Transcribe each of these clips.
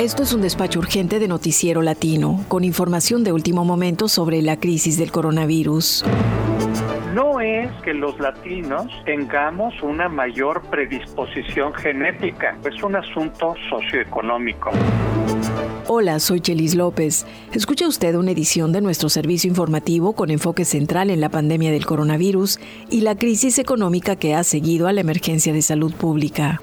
Esto es un despacho urgente de Noticiero Latino, con información de último momento sobre la crisis del coronavirus. No es que los latinos tengamos una mayor predisposición genética, es un asunto socioeconómico. Hola, soy Chelis López. Escucha usted una edición de nuestro servicio informativo con enfoque central en la pandemia del coronavirus y la crisis económica que ha seguido a la emergencia de salud pública.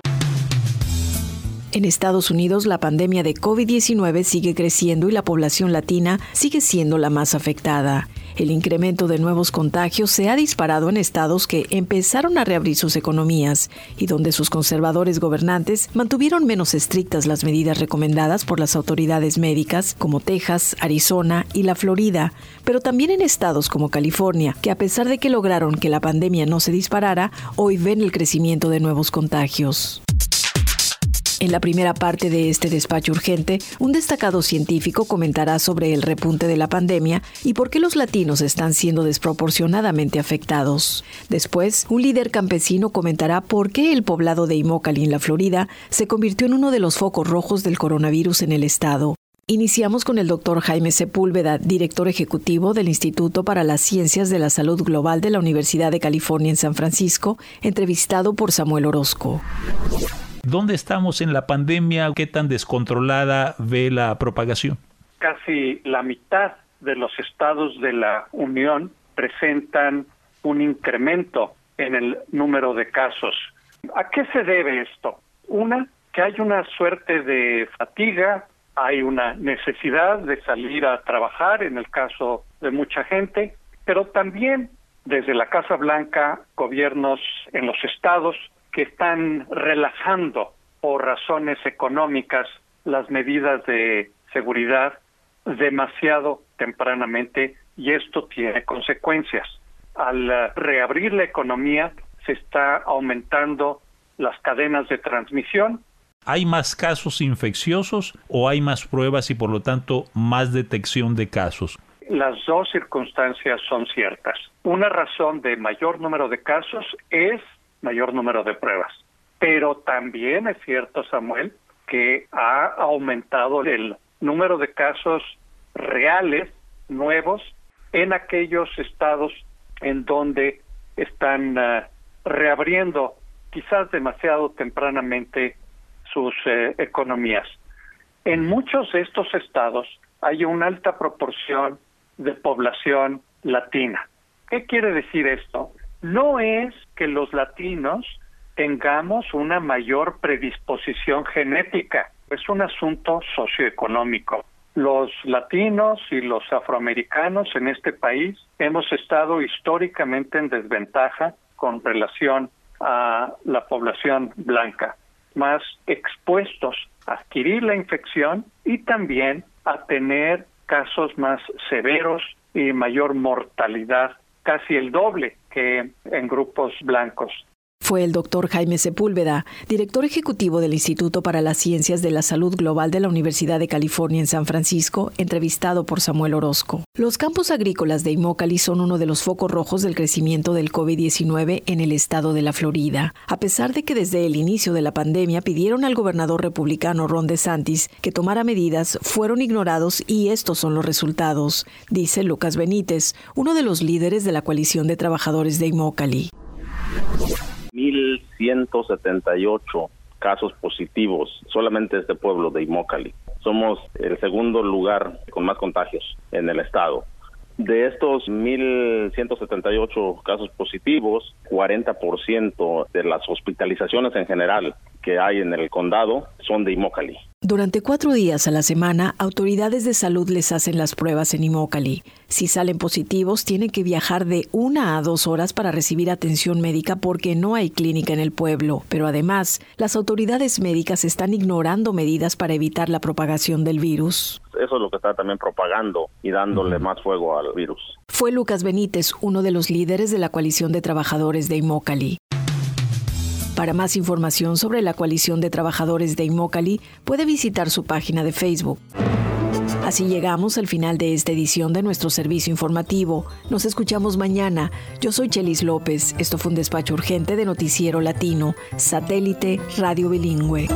En Estados Unidos, la pandemia de COVID-19 sigue creciendo y la población latina sigue siendo la más afectada. El incremento de nuevos contagios se ha disparado en estados que empezaron a reabrir sus economías y donde sus conservadores gobernantes mantuvieron menos estrictas las medidas recomendadas por las autoridades médicas, como Texas, Arizona y la Florida, pero también en estados como California, que a pesar de que lograron que la pandemia no se disparara, hoy ven el crecimiento de nuevos contagios. En la primera parte de este despacho urgente, un destacado científico comentará sobre el repunte de la pandemia y por qué los latinos están siendo desproporcionadamente afectados. Después, un líder campesino comentará por qué el poblado de Immokalee en la Florida se convirtió en uno de los focos rojos del coronavirus en el estado. Iniciamos con el doctor Jaime Sepúlveda, director ejecutivo del Instituto para las Ciencias de la Salud Global de la Universidad de California en San Francisco, entrevistado por Samuel Orozco. ¿Dónde estamos en la pandemia? ¿Qué tan descontrolada ve la propagación? Casi la mitad de los estados de la Unión presentan un incremento en el número de casos. ¿A qué se debe esto? Una, que hay una suerte de fatiga, hay una necesidad de salir a trabajar en el caso de mucha gente, pero también desde la Casa Blanca, gobiernos en los estados que están relajando por razones económicas las medidas de seguridad demasiado tempranamente y esto tiene consecuencias. Al eh, reabrir la economía se está aumentando las cadenas de transmisión. ¿Hay más casos infecciosos o hay más pruebas y por lo tanto más detección de casos? Las dos circunstancias son ciertas. Una razón de mayor número de casos es mayor número de pruebas. Pero también es cierto, Samuel, que ha aumentado el número de casos reales, nuevos, en aquellos estados en donde están eh, reabriendo quizás demasiado tempranamente sus eh, economías. En muchos de estos estados hay una alta proporción de población latina. ¿Qué quiere decir esto? No es que los latinos tengamos una mayor predisposición genética, es un asunto socioeconómico. Los latinos y los afroamericanos en este país hemos estado históricamente en desventaja con relación a la población blanca, más expuestos a adquirir la infección y también a tener casos más severos y mayor mortalidad, casi el doble en grupos blancos. Fue el doctor Jaime Sepúlveda, director ejecutivo del Instituto para las Ciencias de la Salud Global de la Universidad de California en San Francisco, entrevistado por Samuel Orozco. Los campos agrícolas de Immokalee son uno de los focos rojos del crecimiento del COVID-19 en el estado de la Florida, a pesar de que desde el inicio de la pandemia pidieron al gobernador republicano Ron DeSantis que tomara medidas, fueron ignorados y estos son los resultados, dice Lucas Benítez, uno de los líderes de la coalición de trabajadores de Immokalee. 1.178 casos positivos solamente este pueblo de Imócali. Somos el segundo lugar con más contagios en el estado. De estos 1.178 casos positivos, 40% de las hospitalizaciones en general que hay en el condado son de Imócali. Durante cuatro días a la semana, autoridades de salud les hacen las pruebas en Imócali. Si salen positivos, tienen que viajar de una a dos horas para recibir atención médica porque no hay clínica en el pueblo. Pero además, las autoridades médicas están ignorando medidas para evitar la propagación del virus. Eso es lo que está también propagando y dándole más fuego al virus. Fue Lucas Benítez, uno de los líderes de la coalición de trabajadores de Imócali. Para más información sobre la coalición de trabajadores de Immokalee, puede visitar su página de Facebook. Así llegamos al final de esta edición de nuestro servicio informativo. Nos escuchamos mañana. Yo soy Chelis López. Esto fue un despacho urgente de Noticiero Latino, satélite Radio Bilingüe.